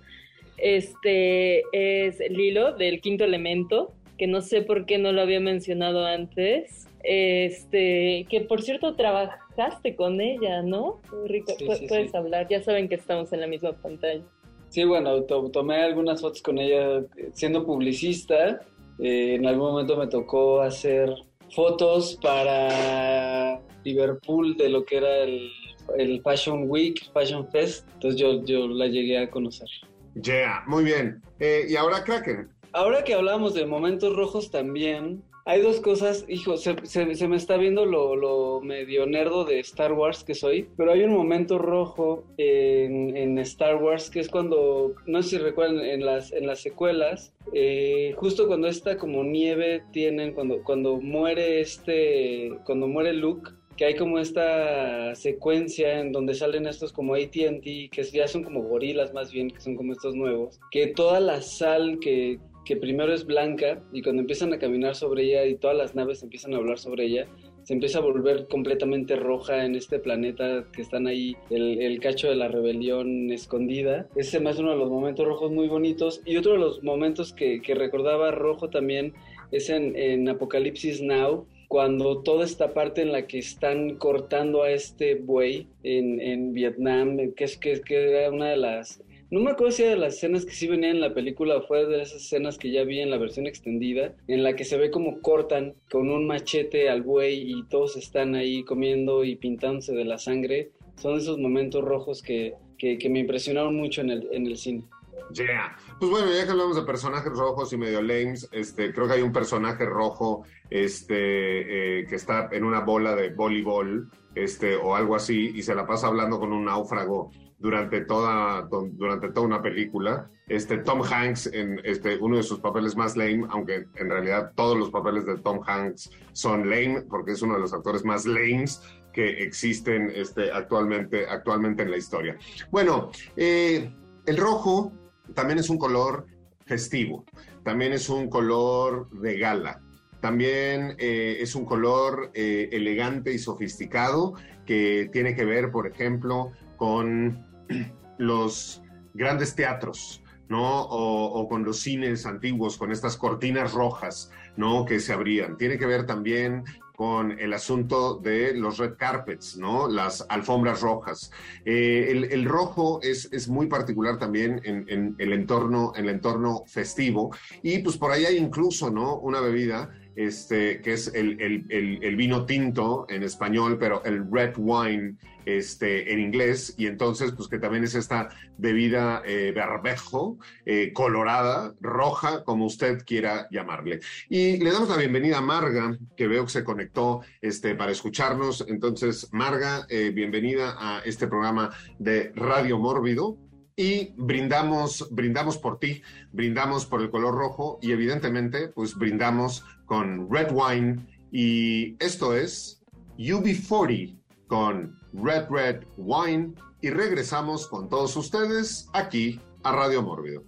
Este es Lilo del quinto elemento, que no sé por qué no lo había mencionado antes. Este, que por cierto trabajaste con ella, ¿no? Rico, puedes hablar, ya saben que estamos en la misma pantalla. Sí, bueno, tomé algunas fotos con ella siendo publicista. Eh, en algún momento me tocó hacer fotos para Liverpool de lo que era el, Fashion Week, Fashion Fest. Entonces yo, yo la llegué a conocer. Yeah, muy bien. Eh, y ahora Kraken. Ahora que hablamos de momentos rojos también, hay dos cosas, hijo, se, me está viendo lo, medio nerdo de Star Wars que soy, pero hay un momento rojo en, Star Wars que es cuando, no sé si recuerdan, en las, en las secuelas, eh, justo cuando esta como nieve tienen, cuando, cuando muere este, cuando muere Luke, que hay como esta secuencia en donde salen estos como ATT, que ya son como gorilas más bien, que son como estos nuevos, que toda la sal que, que primero es blanca y cuando empiezan a caminar sobre ella y todas las naves empiezan a hablar sobre ella, se empieza a volver completamente roja en este planeta que están ahí, el, cacho de la rebelión escondida. Ese más uno de los momentos rojos muy bonitos. Y otro de los momentos que, recordaba rojo también es en, en Apocalipsis Now, cuando toda esta parte en la que están cortando a este buey en, en Vietnam, que es que, que era una de las no me acuerdo si era de las escenas que sí venían en la película o fue de esas escenas que ya vi en la versión extendida, en la que se ve como cortan con un machete al buey y todos están ahí comiendo y pintándose de la sangre. Son esos momentos rojos que, que, me impresionaron mucho en el, en el cine. Yeah. Pues bueno, ya que hablamos de personajes rojos y medio lames, este, creo que hay un personaje rojo este, eh, que está en una bola de voleibol este, o algo así y se la pasa hablando con un náufrago durante toda, durante toda una película. Este, Tom Hanks en este, uno de sus papeles más lame, aunque en realidad todos los papeles de Tom Hanks son lame, porque es uno de los actores más lames que existen este, actualmente, actualmente en la historia. Bueno, eh, el rojo también es un color festivo, también es un color de gala, también eh, es un color eh, elegante y sofisticado que tiene que ver, por ejemplo, con los grandes teatros, ¿no? O, con los cines antiguos, con estas cortinas rojas, ¿no? Que se abrían. Tiene que ver también con el asunto de los red carpets, ¿no? Las alfombras rojas. Eh, el, rojo es, es, muy particular también en, el entorno, en el entorno festivo. Y pues por ahí hay incluso, ¿no? Una bebida este, que es el, el, vino tinto en español, pero el red wine este, en inglés, y entonces, pues que también es esta bebida eh, berbejo, eh, colorada, roja, como usted quiera llamarle. Y le damos la bienvenida a Marga, que veo que se conectó este, para escucharnos. Entonces, Marga, eh, bienvenida a este programa de Radio Mórbido y brindamos, brindamos por ti, brindamos por el color rojo y evidentemente pues brindamos con Red Wine y esto es UB40 con Red Red Wine y regresamos con todos ustedes aquí a Radio Mórbido.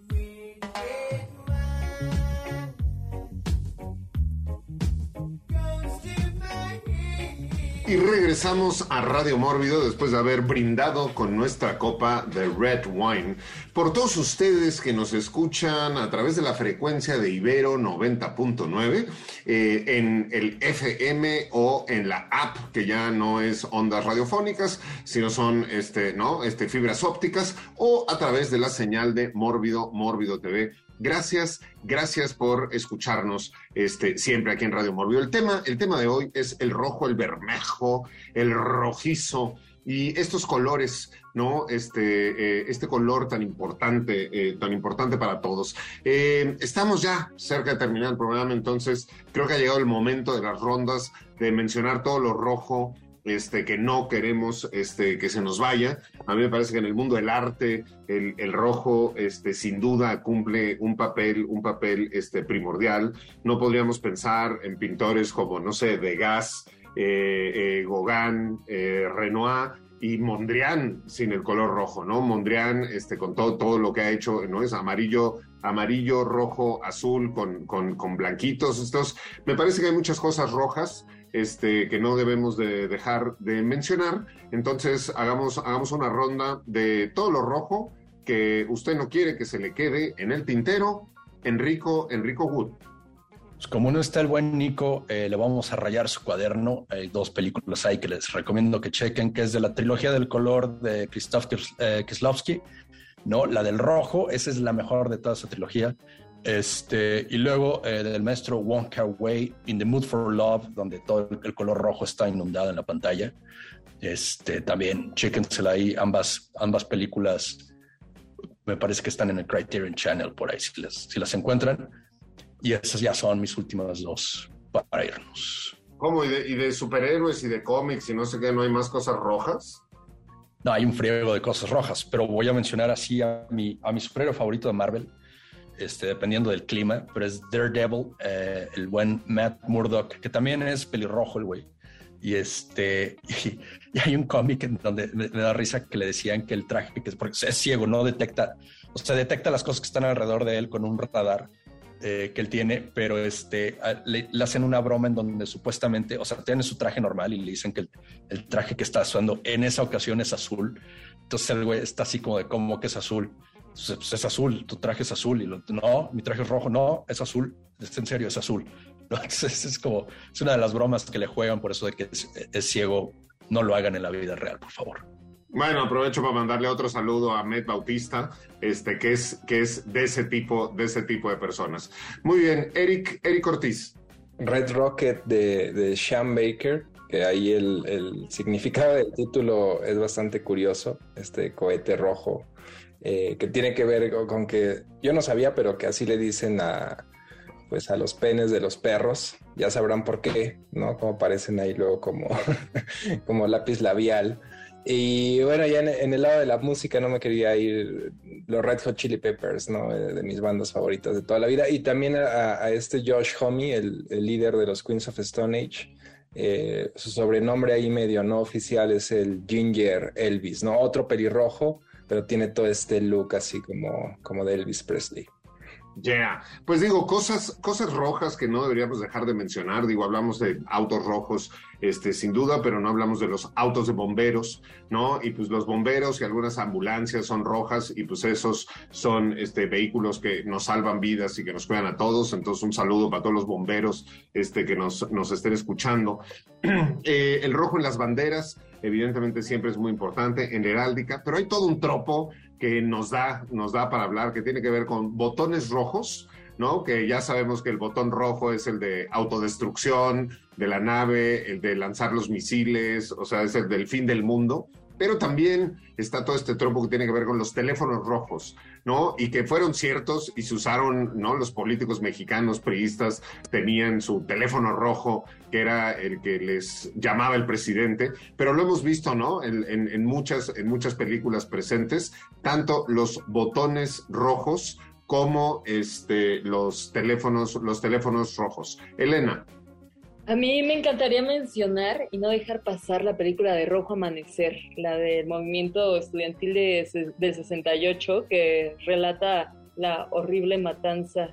Y regresamos a Radio Mórbido después de haber brindado con nuestra copa de Red Wine. Por todos ustedes que nos escuchan a través de la frecuencia de Ibero 90.9, eh, en el FM o en la app, que ya no es ondas radiofónicas, sino son este, ¿no? este, fibras ópticas, o a través de la señal de Mórbido, Mórbido TV Gracias, gracias por escucharnos este, siempre aquí en Radio Morbio. El tema, el tema de hoy es el rojo, el bermejo, el rojizo y estos colores, ¿no? Este, eh, este color tan importante, eh, tan importante para todos. Eh, estamos ya cerca de terminar el programa, entonces creo que ha llegado el momento de las rondas de mencionar todo lo rojo este, que no queremos este, que se nos vaya. A mí me parece que en el mundo del arte el, rojo este, sin duda cumple un papel, un papel este, primordial. No podríamos pensar en pintores como, no sé, Degas, eh, eh, Gauguin, eh, Renoir y Mondrian sin el color rojo, ¿no? Mondrian, este, con todo, todo lo que ha hecho, ¿no? Es amarillo, amarillo, rojo, azul, con, con, con blanquitos. Estos, me parece que hay muchas cosas rojas este, que no debemos de dejar de mencionar. Entonces, hagamos, hagamos una ronda de todo lo rojo que usted no quiere que se le quede en el tintero. Enrico, Enrico Wood. Pues como no está el buen Nico, eh, le vamos a rayar su cuaderno. Hay dos películas ahí que les recomiendo que chequen, que es de la trilogía del color de Krzysztof eh, Kieslowski, ¿no? La del rojo, esa es la mejor de toda esa trilogía. Este, y luego eh, del maestro Wong Kar Wai, In the Mood for Love, donde todo el color rojo está inundado en la pantalla. Este, también, chéquensela ahí, ambas, ambas películas me parece que están en el Criterion Channel por ahí, si las, si las encuentran. Y esas ya son mis últimas dos para irnos. ¿Cómo? ¿Y de, ¿Y de, superhéroes y de cómics y no sé qué? ¿No hay más cosas rojas? No, hay un friego de cosas rojas, pero voy a mencionar así a mi, a mi superhéroe favorito de Marvel, este, dependiendo del clima, pero es Daredevil, eh, el buen Matt Murdock, que también es pelirrojo el güey. Y este, y, hay un cómic en donde me, da risa que le decían que el traje, que es porque es ciego, no detecta, o sea, detecta las cosas que están alrededor de él con un radar eh, que él tiene, pero este, le, hacen una broma en donde supuestamente, o sea, tiene su traje normal y le dicen que el, el traje que está usando en esa ocasión es azul. Entonces el güey está así como de, ¿cómo que es azul? Pues, es azul, tu traje es azul. Y lo, no, mi traje es rojo, no, es azul. Es en serio, es azul. Entonces es como, es una de las bromas que le juegan por eso de que es, ciego. No lo hagan en la vida real, por favor. Bueno, aprovecho para mandarle otro saludo a Met Bautista, este, que es, que es de ese tipo, de ese tipo de personas. Muy bien, Eric, Eric Ortiz. Red Rocket de, de Sean Baker, que ahí el, el significado del título es bastante curioso, este cohete rojo eh, que tiene que ver con, que yo no sabía, pero que así le dicen a, pues a los penes de los perros, ya sabrán por qué, ¿no? Como aparecen ahí luego como, como lápiz labial. Y bueno, ya en, el lado de la música no me quería ir los Red Hot Chili Peppers, ¿no? Eh, de, mis bandas favoritas de toda la vida. Y también a, este Josh Homme, el, líder de los Queens of Stone Age. Eh, su sobrenombre ahí medio no oficial es el Ginger Elvis, ¿no? Otro pelirrojo, pero tiene todo este look así como, como de Elvis Presley. Yeah. Pues digo, cosas, cosas rojas que no deberíamos dejar de mencionar. Digo, hablamos de autos rojos, este, sin duda, pero no hablamos de los autos de bomberos, ¿no? Y pues los bomberos y algunas ambulancias son rojas y pues esos son este, vehículos que nos salvan vidas y que nos cuidan a todos. Entonces, un saludo para todos los bomberos este, que nos, nos estén escuchando. Eh, el rojo en las banderas, evidentemente siempre es muy importante, en heráldica, pero hay todo un tropo que nos da, nos da para hablar, que tiene que ver con botones rojos, ¿no? Que ya sabemos que el botón rojo es el de autodestrucción de la nave, el de lanzar los misiles, o sea, es el del fin del mundo. Pero también está todo este tropo que tiene que ver con los teléfonos rojos, ¿no? Y que fueron ciertos y se usaron, ¿no? Los políticos mexicanos priistas tenían su teléfono rojo, que era el que les llamaba el presidente, pero lo hemos visto, ¿no? En, muchas, en muchas películas presentes, tanto los botones rojos como este, los teléfonos, los teléfonos rojos. Elena. A mí me encantaría mencionar y no dejar pasar la película de Rojo Amanecer, la del movimiento estudiantil de, del 68, que relata la horrible matanza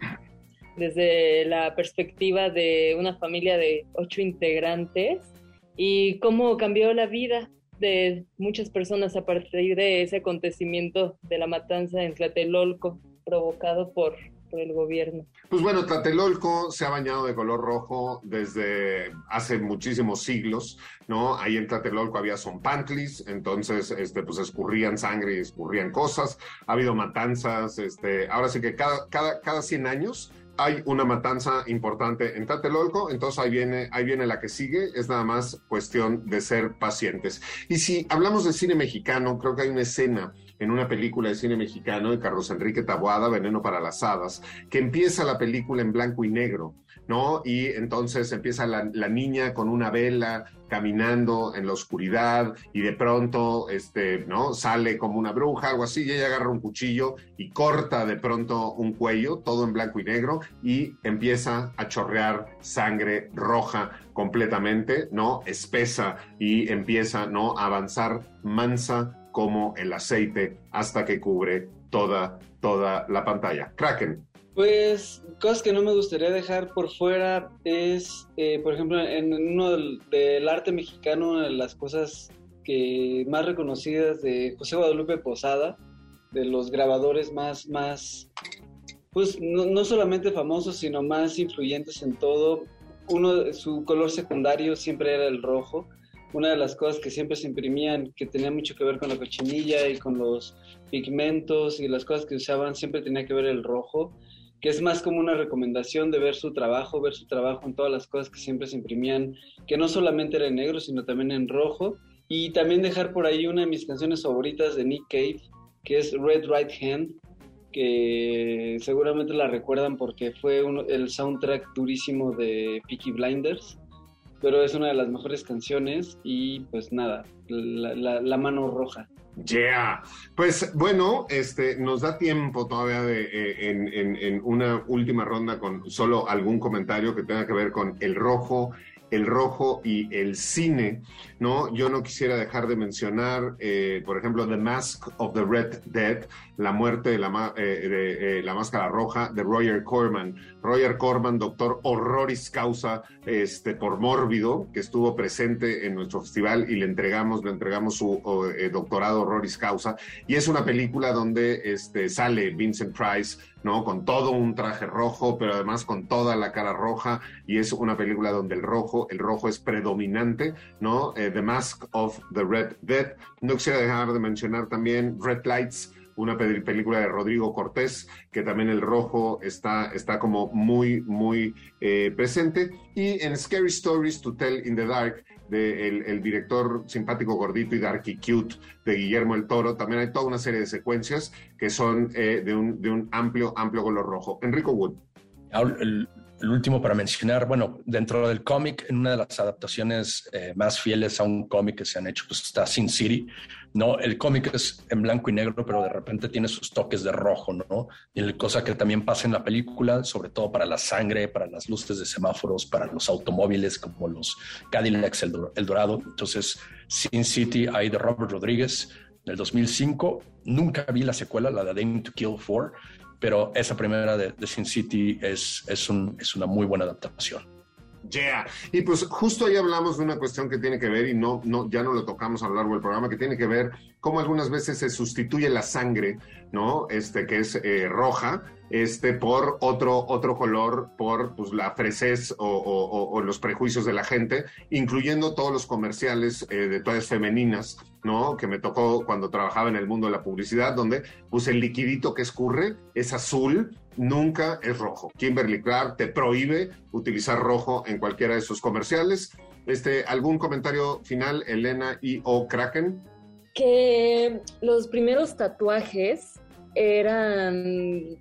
desde la perspectiva de una familia de ocho integrantes y cómo cambió la vida de muchas personas a partir de ese acontecimiento de la matanza en Tlatelolco provocado por por el gobierno. Pues bueno, Tlatelolco se ha bañado de color rojo desde hace muchísimos siglos, ¿no? Ahí en Tlatelolco había zompantlis, entonces, este, pues escurrían sangre y escurrían cosas, ha habido matanzas, este, ahora sí que cada, cada, cada 100 años hay una matanza importante en Tlatelolco, entonces ahí viene, ahí viene la que sigue, es nada más cuestión de ser pacientes. Y si hablamos de cine mexicano, creo que hay una escena en una película de cine mexicano de Carlos Enrique Taboada, Veneno para las Hadas, que empieza la película en blanco y negro, ¿no? Y entonces empieza la, niña con una vela caminando en la oscuridad y de pronto, este, ¿no? Sale como una bruja, algo así, y ella agarra un cuchillo y corta de pronto un cuello, todo en blanco y negro, y empieza a chorrear sangre roja completamente, ¿no? Espesa y empieza, ¿no? A avanzar mansa como el aceite hasta que cubre toda, toda la pantalla. Kraken. Pues cosas que no me gustaría dejar por fuera es, eh, por ejemplo, en uno del, arte mexicano, una de las cosas que más reconocidas de José Guadalupe Posada, de los grabadores más, más pues no, no, solamente famosos, sino más influyentes en todo. Uno, su color secundario siempre era el rojo una de las cosas que siempre se imprimían, que tenía mucho que ver con la cochinilla y con los pigmentos y las cosas que usaban, siempre tenía que ver el rojo, que es más como una recomendación de ver su trabajo, ver su trabajo en todas las cosas que siempre se imprimían, que no solamente era en negro, sino también en rojo. Y también dejar por ahí una de mis canciones favoritas de Nick Cave, que es Red Right Hand, que seguramente la recuerdan porque fue el soundtrack durísimo de Peaky Blinders pero es una de las mejores canciones y pues nada, la, mano roja. Yeah. Pues bueno, este, nos da tiempo todavía de, eh, en, en, una última ronda con solo algún comentario que tenga que ver con el rojo el rojo y el cine, ¿no? Yo no quisiera dejar de mencionar, eh, por ejemplo, The Mask of the Red Dead, la muerte de la, eh, de, eh, la máscara roja de Roger Corman. Roger Corman, doctor horroris causa este, por mórbido, que estuvo presente en nuestro festival y le entregamos, le entregamos su doctorado horroris causa. Y es una película donde este, sale Vincent Price, ¿no? Con todo un traje rojo, pero además con toda la cara roja, y es una película donde el rojo, el rojo es predominante, ¿no? Eh, the Mask of the Red Dead. No quisiera dejar de mencionar también Red Lights una película de Rodrigo Cortés, que también el rojo está, está como muy, muy eh, presente. Y en Scary Stories to Tell in the Dark, de el, director simpático gordito y darky cute de Guillermo el Toro, también hay toda una serie de secuencias que son eh, de, un, de un amplio, amplio color rojo. Enrico Wood. El, último para mencionar, bueno, dentro del cómic, en una de las adaptaciones eh, más fieles a un cómic que se han hecho, pues está Sin City, ¿no? El cómic es en blanco y negro, pero de repente tiene sus toques de rojo, ¿no? Y cosa que también pasa en la película, sobre todo para la sangre, para las luces de semáforos, para los automóviles como los Cadillacs El Dorado. Entonces, Sin City, ahí de Robert Rodríguez, del 2005. Nunca vi la secuela, la de Aim to Kill 4 pero esa primera de, Sin City es, es, un, es una muy buena adaptación. Yeah. Y pues justo ahí hablamos de una cuestión que tiene que ver, y no, no, ya no lo tocamos a lo largo del programa, que tiene que ver cómo algunas veces se sustituye la sangre, ¿no? Este, que es eh, roja, este, por otro, otro color, por pues, la fresez o, los prejuicios de la gente, incluyendo todos los comerciales eh, de toallas femeninas, ¿no? Que me tocó cuando trabajaba en el mundo de la publicidad, donde pues el liquidito que escurre es azul, nunca es rojo. Kimberly Clark te prohíbe utilizar rojo en cualquiera de sus comerciales. Este, ¿Algún comentario final, Elena y o Kraken? Que los primeros tatuajes eran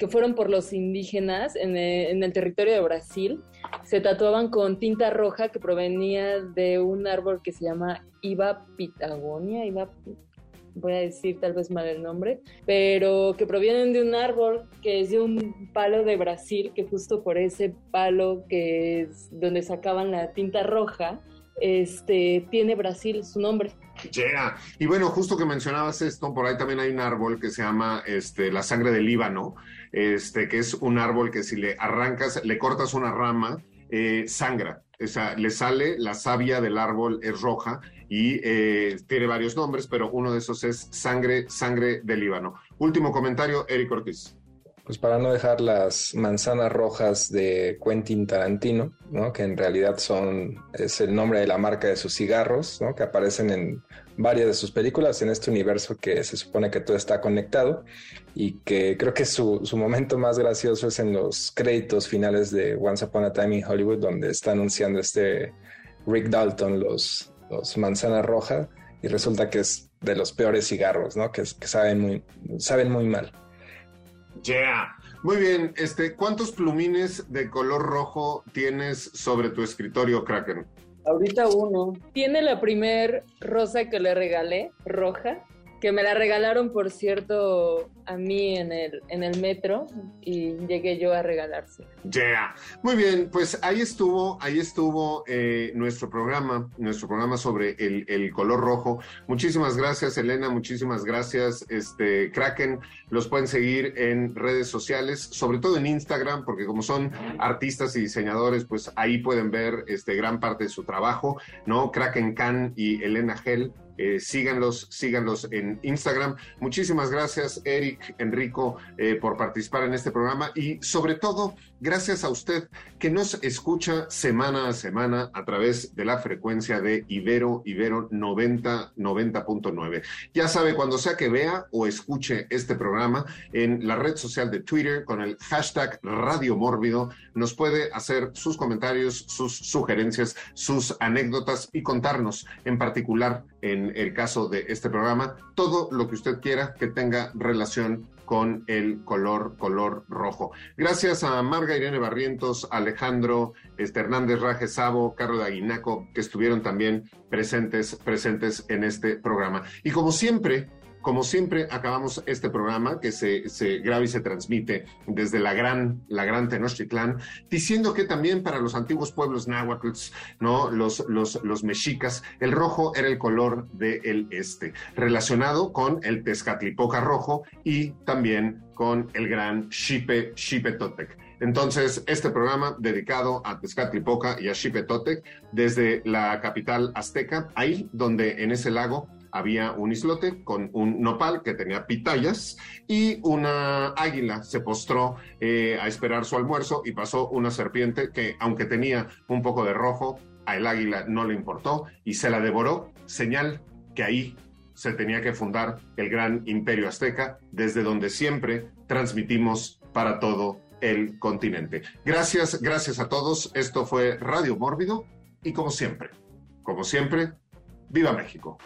que fueron por los indígenas en el, territorio de Brasil, se tatuaban con tinta roja que provenía de un árbol que se llama Iba Pitagonia, voy a decir tal vez mal el nombre, pero que provienen de un árbol que es de un palo de Brasil, que justo por ese palo que es donde sacaban la tinta roja, este, tiene Brasil su nombre. Yeah. Y bueno, justo que mencionabas esto, por ahí también hay un árbol que se llama este, la sangre del Líbano, este, que es un árbol que si le arrancas, le cortas una rama, eh, sangra. O sea, le sale, la savia del árbol es roja y eh, tiene varios nombres, pero uno de esos es sangre, sangre del Líbano. Último comentario, Eric Ortiz. Pues para no dejar las manzanas rojas de Quentin Tarantino, ¿no? que en realidad son, es el nombre de la marca de sus cigarros, ¿no? que aparecen en varias de sus películas en este universo que se supone que todo está conectado y que creo que su, su momento más gracioso es en los créditos finales de Once Upon a Time in Hollywood, donde está anunciando este Rick Dalton los, los manzanas rojas y resulta que es de los peores cigarros, ¿no? Que, que saben, muy, saben muy mal. Yeah. Muy bien, este, ¿cuántos plumines de color rojo tienes sobre tu escritorio, Kraken? Ahorita uno. Tiene la primer rosa que le regalé, roja, que me la regalaron, por cierto, a mí en el, en el metro y llegué yo a regalarse. Yeah. Muy bien, pues ahí estuvo, ahí estuvo eh, nuestro programa, nuestro programa sobre el, el, color rojo. Muchísimas gracias, Elena, muchísimas gracias, este Kraken. Los pueden seguir en redes sociales, sobre todo en Instagram, porque como son artistas y diseñadores, pues ahí pueden ver este gran parte de su trabajo, ¿no? Kraken Can y Elena Gel eh, síganlos, síganlos en Instagram. Muchísimas gracias, Eric, Enrico, eh, por participar en este programa y sobre todo, gracias a usted que nos escucha semana a semana a través de la frecuencia de Ibero, Ibero 90, 90.9. Ya sabe, cuando sea que vea o escuche este programa en la red social de Twitter con el hashtag Radio Mórbido, nos puede hacer sus comentarios, sus sugerencias, sus anécdotas y contarnos en particular en el caso de este programa, todo lo que usted quiera que tenga relación con el color, color rojo. Gracias a Marga Irene Barrientos, Alejandro este, Hernández Raje Sabo, Carlos Aguinaco, que estuvieron también presentes, presentes en este programa. Y como siempre, como siempre, acabamos este programa que se, graba y se transmite desde la gran, la gran Tenochtitlán, diciendo que también para los antiguos pueblos náhuatl, ¿no? Los, los, los mexicas, el rojo era el color del este, relacionado con el Tezcatlipoca rojo y también con el gran Xipe, Xipe Totec. Entonces, este programa dedicado a Tezcatlipoca y a Xipe Totec desde la capital azteca, ahí donde en ese lago había un islote con un nopal que tenía pitayas y una águila se postró eh, a esperar su almuerzo y pasó una serpiente que, aunque tenía un poco de rojo, a el águila no le importó y se la devoró, señal que ahí se tenía que fundar el gran imperio azteca, desde donde siempre transmitimos para todo el continente. Gracias, gracias a todos. Esto fue Radio Mórbido y como siempre, como siempre, viva México.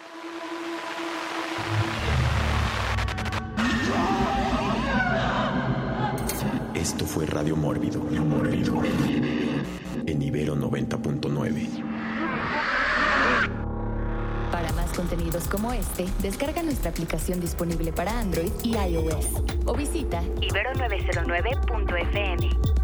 Esto fue Radio Mórbido, Mórbido. En Ibero 90.9. Para más contenidos como este, descarga nuestra aplicación disponible para Android y iOS o visita ibero909.fm.